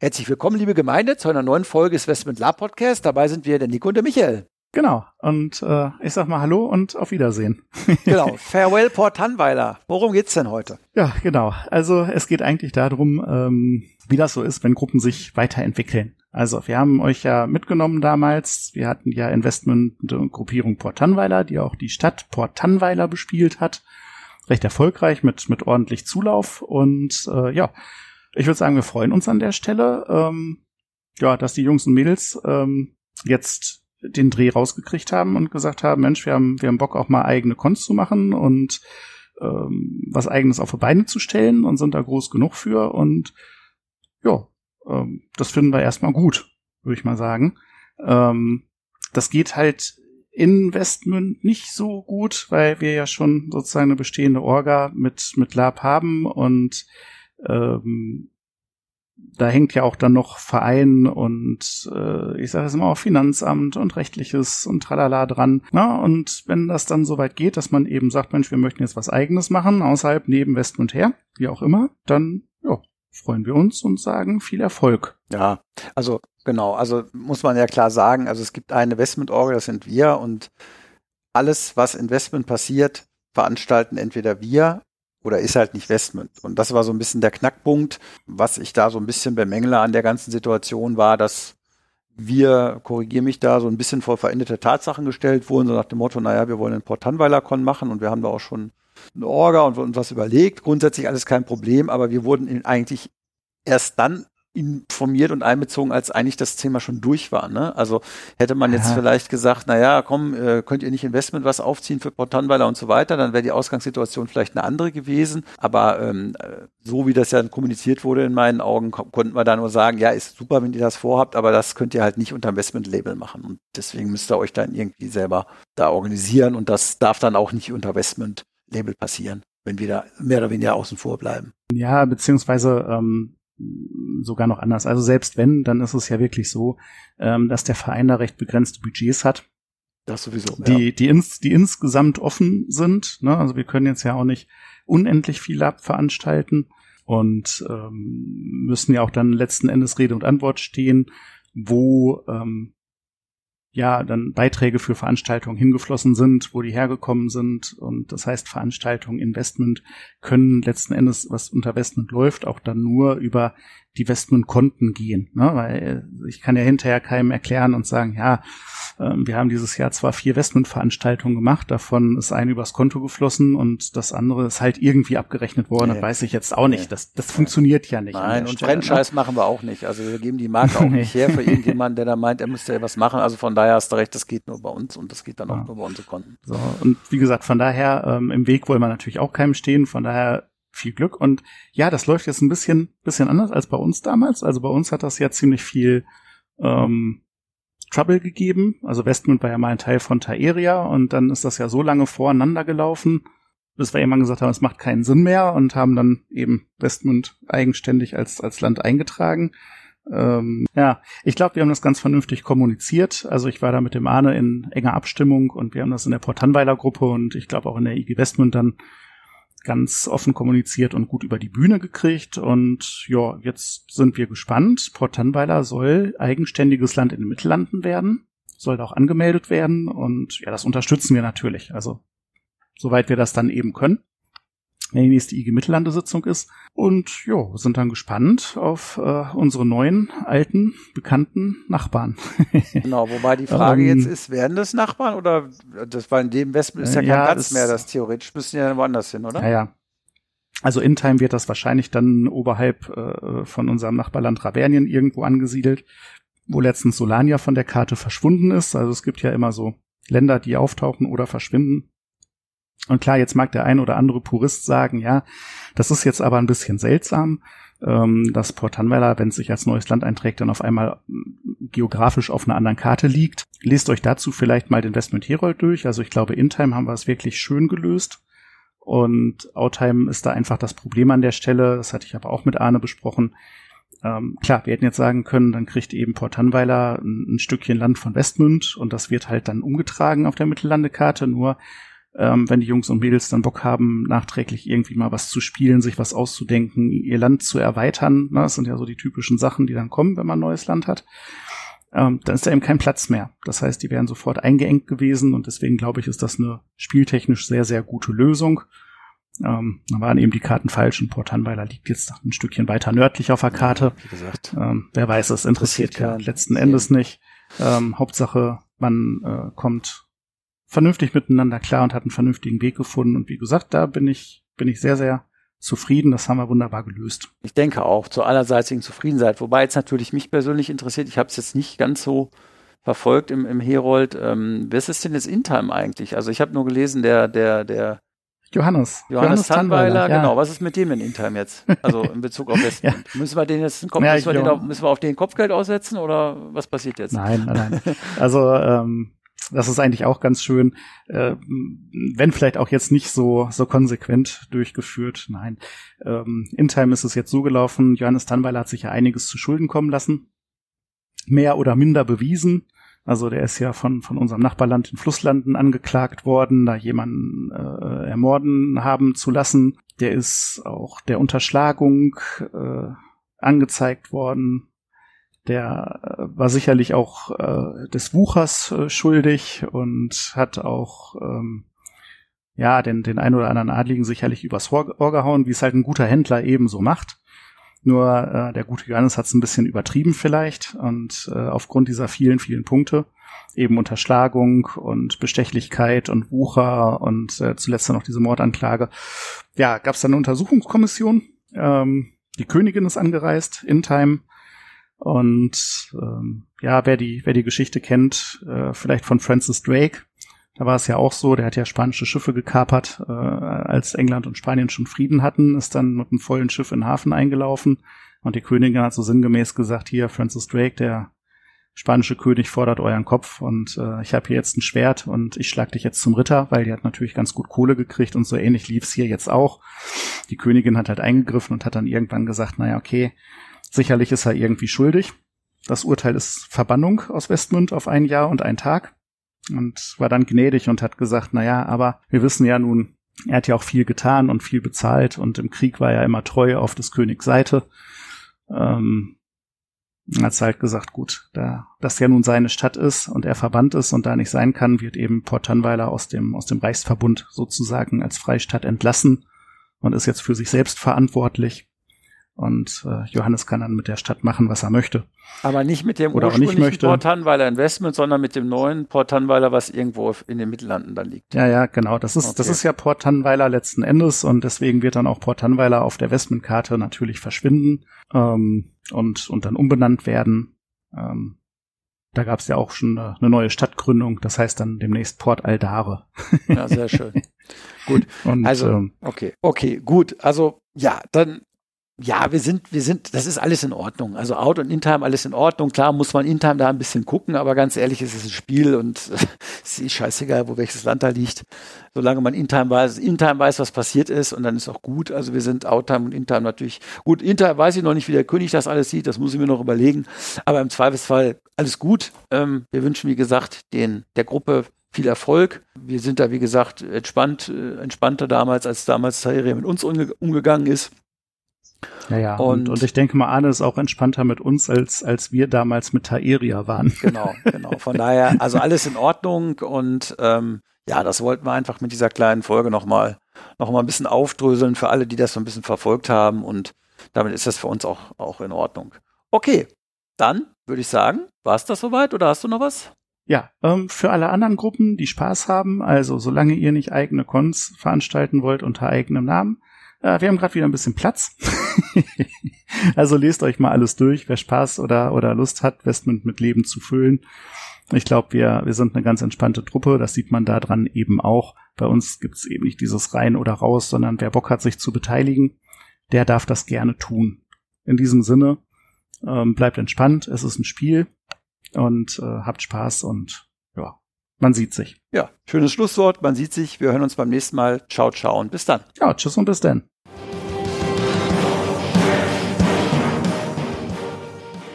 Herzlich willkommen, liebe Gemeinde, zu einer neuen Folge des Westment Lab Podcast. Dabei sind wir der Nico und der Michael. Genau. Und äh, ich sag mal Hallo und auf Wiedersehen. genau. Farewell Port Tannweiler. Worum geht's denn heute? Ja, genau. Also es geht eigentlich darum, ähm, wie das so ist, wenn Gruppen sich weiterentwickeln. Also wir haben euch ja mitgenommen damals. Wir hatten ja Investment-Gruppierung Port Tannweiler, die auch die Stadt Port Tannweiler bespielt hat. Recht erfolgreich mit, mit ordentlich Zulauf. Und äh, ja, ich würde sagen, wir freuen uns an der Stelle, ähm, ja, dass die Jungs und Mädels ähm, jetzt den Dreh rausgekriegt haben und gesagt haben, Mensch, wir haben, wir haben Bock auch mal eigene Cons zu machen und ähm, was eigenes auf die Beine zu stellen und sind da groß genug für und ja, ähm, das finden wir erstmal gut, würde ich mal sagen. Ähm, das geht halt Investment nicht so gut, weil wir ja schon sozusagen eine bestehende Orga mit, mit Lab haben und ähm, da hängt ja auch dann noch Verein und äh, ich sage es immer auch Finanzamt und rechtliches und tralala dran. Na, und wenn das dann so weit geht, dass man eben sagt, Mensch, wir möchten jetzt was eigenes machen, außerhalb neben West und her, wie auch immer, dann ja, freuen wir uns und sagen viel Erfolg. Ja, also genau, also muss man ja klar sagen, also es gibt eine Investment-Orgel, das sind wir und alles, was Investment passiert, veranstalten entweder wir oder ist halt nicht Westmund. Und das war so ein bisschen der Knackpunkt, was ich da so ein bisschen bemängele an der ganzen Situation war, dass wir, korrigiere mich da, so ein bisschen vor veränderte Tatsachen gestellt wurden, so nach dem Motto, naja, wir wollen einen Port Tannweiler-Con machen und wir haben da auch schon eine Orga und uns was überlegt. Grundsätzlich alles kein Problem, aber wir wurden eigentlich erst dann informiert und einbezogen, als eigentlich das Thema schon durch war. Ne? Also hätte man jetzt ja. vielleicht gesagt, na ja, komm, äh, könnt ihr nicht Investment was aufziehen für Portanweiler und so weiter, dann wäre die Ausgangssituation vielleicht eine andere gewesen. Aber ähm, so wie das ja kommuniziert wurde in meinen Augen, konnten wir da nur sagen, ja, ist super, wenn ihr das vorhabt, aber das könnt ihr halt nicht unter Investment-Label machen. Und deswegen müsst ihr euch dann irgendwie selber da organisieren und das darf dann auch nicht unter Investment-Label passieren, wenn wir da mehr oder weniger außen vor bleiben. Ja, beziehungsweise ähm, sogar noch anders. Also selbst wenn, dann ist es ja wirklich so, ähm, dass der Verein da recht begrenzte Budgets hat. Das sowieso. Die, ja. die, ins, die insgesamt offen sind. Ne? Also wir können jetzt ja auch nicht unendlich viel abveranstalten und ähm, müssen ja auch dann letzten Endes Rede und Antwort stehen, wo ähm, ja dann Beiträge für Veranstaltungen hingeflossen sind, wo die hergekommen sind. Und das heißt, Veranstaltungen, Investment können letzten Endes, was unter Investment läuft, auch dann nur über die Investmentkonten gehen. Ne? Weil ich kann ja hinterher keinem erklären und sagen, ja, ähm, wir haben dieses Jahr zwar vier Investmentveranstaltungen gemacht, davon ist eine übers Konto geflossen und das andere ist halt irgendwie abgerechnet worden. Nee. Das weiß ich jetzt auch nicht. Das, das funktioniert ja nicht. Nein, und Stelle, Franchise ne? machen wir auch nicht. Also wir geben die Marke auch nicht her für irgendjemanden, der da meint, er müsste ja was machen. Also von daher hast du recht, das geht nur bei uns und das geht dann auch ja. nur bei unsere Konten. So, und wie gesagt, von daher, ähm, im Weg wollen wir natürlich auch keinem stehen. Von daher viel Glück. Und ja, das läuft jetzt ein bisschen, bisschen anders als bei uns damals. Also bei uns hat das ja ziemlich viel ähm, Trouble gegeben. Also Westmund war ja mal ein Teil von Taeria und dann ist das ja so lange voreinander gelaufen, bis wir irgendwann gesagt haben, es macht keinen Sinn mehr und haben dann eben Westmund eigenständig als, als Land eingetragen. Ähm, ja, ich glaube, wir haben das ganz vernünftig kommuniziert. Also ich war da mit dem Arne in enger Abstimmung und wir haben das in der Portanweiler Gruppe und ich glaube auch in der IG Westmund dann ganz offen kommuniziert und gut über die Bühne gekriegt. Und ja, jetzt sind wir gespannt. Port Tannweiler soll eigenständiges Land in den Mittellanden werden, soll auch angemeldet werden. Und ja, das unterstützen wir natürlich. Also, soweit wir das dann eben können wenn die nächste IG Mittellande-Sitzung ist. Und ja, sind dann gespannt auf äh, unsere neuen, alten, bekannten Nachbarn. genau, wobei die Frage um, jetzt ähm, ist, werden das Nachbarn oder das war in dem Westen ist ja kein ja, Platz mehr, das theoretisch müssen ja woanders hin, oder? Ja, ja. Also in Time wird das wahrscheinlich dann oberhalb äh, von unserem Nachbarland Ravernien irgendwo angesiedelt, wo letztens Solania von der Karte verschwunden ist. Also es gibt ja immer so Länder, die auftauchen oder verschwinden. Und klar, jetzt mag der ein oder andere Purist sagen, ja, das ist jetzt aber ein bisschen seltsam. ähm, dass Port Tanweiler, wenn es sich als neues Land einträgt, dann auf einmal mm, geografisch auf einer anderen Karte liegt. Lest euch dazu vielleicht mal den Investment Herold durch. Also ich glaube, in Time haben wir es wirklich schön gelöst. Und Outtime ist da einfach das Problem an der Stelle. Das hatte ich aber auch mit Arne besprochen. Ähm, klar, wir hätten jetzt sagen können, dann kriegt eben Port Tanweiler ein, ein Stückchen Land von Westmünd und das wird halt dann umgetragen auf der Mittellandekarte. Nur ähm, wenn die Jungs und Mädels dann Bock haben, nachträglich irgendwie mal was zu spielen, sich was auszudenken, ihr Land zu erweitern. Ne? Das sind ja so die typischen Sachen, die dann kommen, wenn man ein neues Land hat. Ähm, dann ist da eben kein Platz mehr. Das heißt, die wären sofort eingeengt gewesen und deswegen glaube ich, ist das eine spieltechnisch sehr, sehr gute Lösung. Ähm, da waren eben die Karten falsch und Port Hanweiler liegt jetzt ein Stückchen weiter nördlich auf der Karte. Wie gesagt. Ähm, wer weiß, es interessiert ja letzten Endes nicht. Ähm, Hauptsache, man äh, kommt vernünftig miteinander klar und hat einen vernünftigen Weg gefunden. Und wie gesagt, da bin ich, bin ich sehr, sehr zufrieden. Das haben wir wunderbar gelöst. Ich denke auch zur allerseitigen Zufriedenheit. Wobei jetzt natürlich mich persönlich interessiert, ich habe es jetzt nicht ganz so verfolgt im, im Herold. Ähm, was ist denn jetzt Intime eigentlich? Also ich habe nur gelesen, der, der, der Johannes. Johannes, Johannes Tannweiler, ja. genau. Was ist mit dem in Intime jetzt? Also in Bezug auf Westmund. ja. Müssen wir den jetzt Kopf, ja, müssen, wir den auf, müssen wir auf den Kopfgeld aussetzen oder was passiert jetzt? Nein, nein, nein. Also ähm, das ist eigentlich auch ganz schön, äh, wenn vielleicht auch jetzt nicht so so konsequent durchgeführt. Nein, ähm, in Time ist es jetzt so gelaufen. Johannes Tannweiler hat sich ja einiges zu Schulden kommen lassen, mehr oder minder bewiesen. Also der ist ja von von unserem Nachbarland in Flusslanden angeklagt worden, da jemanden äh, ermorden haben zu lassen. Der ist auch der Unterschlagung äh, angezeigt worden der äh, war sicherlich auch äh, des Wuchers äh, schuldig und hat auch ähm, ja den den ein oder anderen Adligen sicherlich übers Ohr, gehauen, wie es halt ein guter Händler ebenso macht. Nur äh, der gute Johannes hat es ein bisschen übertrieben vielleicht und äh, aufgrund dieser vielen vielen Punkte eben Unterschlagung und Bestechlichkeit und Wucher und äh, zuletzt dann noch diese Mordanklage. Ja, gab es dann eine Untersuchungskommission. Ähm, die Königin ist angereist in Time und ähm, ja, wer die, wer die Geschichte kennt, äh, vielleicht von Francis Drake, da war es ja auch so, der hat ja spanische Schiffe gekapert, äh, als England und Spanien schon Frieden hatten, ist dann mit einem vollen Schiff in den Hafen eingelaufen und die Königin hat so sinngemäß gesagt, hier, Francis Drake, der spanische König fordert euren Kopf und äh, ich habe hier jetzt ein Schwert und ich schlag dich jetzt zum Ritter, weil die hat natürlich ganz gut Kohle gekriegt und so ähnlich lief's hier jetzt auch. Die Königin hat halt eingegriffen und hat dann irgendwann gesagt, naja, okay, Sicherlich ist er irgendwie schuldig. Das Urteil ist Verbannung aus Westmund auf ein Jahr und ein Tag. Und war dann gnädig und hat gesagt, na ja, aber wir wissen ja nun, er hat ja auch viel getan und viel bezahlt und im Krieg war er immer treu auf des Königs Seite. Ähm, hat halt gesagt, gut, da das ja nun seine Stadt ist und er verbannt ist und da nicht sein kann, wird eben Port Tanweiler aus dem, aus dem Reichsverbund sozusagen als Freistadt entlassen und ist jetzt für sich selbst verantwortlich. Und äh, Johannes kann dann mit der Stadt machen, was er möchte. Aber nicht mit dem Oder ursprünglichen möchte. Port Tanweiler Investment, sondern mit dem neuen Port Tanweiler, was irgendwo in den Mittellanden dann liegt. Ja, ja, genau. Das ist, okay. das ist ja Port Tanweiler letzten Endes und deswegen wird dann auch Port Tanweiler auf der Westment-Karte natürlich verschwinden ähm, und, und dann umbenannt werden. Ähm, da gab es ja auch schon eine, eine, neue Stadtgründung, das heißt dann demnächst Port Aldare. ja, sehr schön. gut. Und, also, ähm, okay, okay, gut. Also ja, dann ja, wir sind, wir sind, das ist alles in Ordnung. Also Out und In-Time alles in Ordnung. Klar muss man In-Time da ein bisschen gucken, aber ganz ehrlich, es ist ein Spiel und es ist scheißegal, wo welches Land da liegt. Solange man In-Time weiß, In-Time weiß, was passiert ist und dann ist auch gut. Also wir sind Out-Time und In-Time natürlich. Gut, In-Time weiß ich noch nicht, wie der König das alles sieht, das muss ich mir noch überlegen. Aber im Zweifelsfall alles gut. Ähm, wir wünschen, wie gesagt, den, der Gruppe viel Erfolg. Wir sind da, wie gesagt, entspannt, äh, entspannter damals, als damals Tairi mit uns umge umgegangen ist. Ja, ja. Und, und, und, ich denke mal, Arne ist auch entspannter mit uns, als, als wir damals mit Taeria waren. Genau, genau. Von daher, also alles in Ordnung und ähm, ja, das wollten wir einfach mit dieser kleinen Folge nochmal noch mal ein bisschen aufdröseln für alle, die das so ein bisschen verfolgt haben und damit ist das für uns auch, auch in Ordnung. Okay, dann würde ich sagen, war es das soweit oder hast du noch was? Ja, ähm, für alle anderen Gruppen, die Spaß haben, also solange ihr nicht eigene Cons veranstalten wollt unter eigenem Namen, äh, wir haben gerade wieder ein bisschen Platz. also lest euch mal alles durch, wer Spaß oder, oder Lust hat, Westment mit Leben zu füllen. Ich glaube, wir, wir sind eine ganz entspannte Truppe. Das sieht man da dran eben auch. Bei uns gibt's eben nicht dieses rein oder raus, sondern wer Bock hat, sich zu beteiligen, der darf das gerne tun. In diesem Sinne, ähm, bleibt entspannt, es ist ein Spiel und äh, habt Spaß und man sieht sich. Ja, schönes Schlusswort, man sieht sich. Wir hören uns beim nächsten Mal. Ciao, ciao und bis dann. Ja, tschüss und bis dann.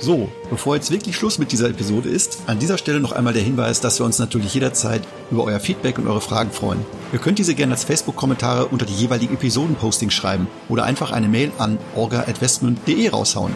So, bevor jetzt wirklich Schluss mit dieser Episode ist, an dieser Stelle noch einmal der Hinweis, dass wir uns natürlich jederzeit über euer Feedback und eure Fragen freuen. Ihr könnt diese gerne als Facebook-Kommentare unter die jeweiligen Episoden-Postings schreiben oder einfach eine Mail an orga.westmund.de raushauen.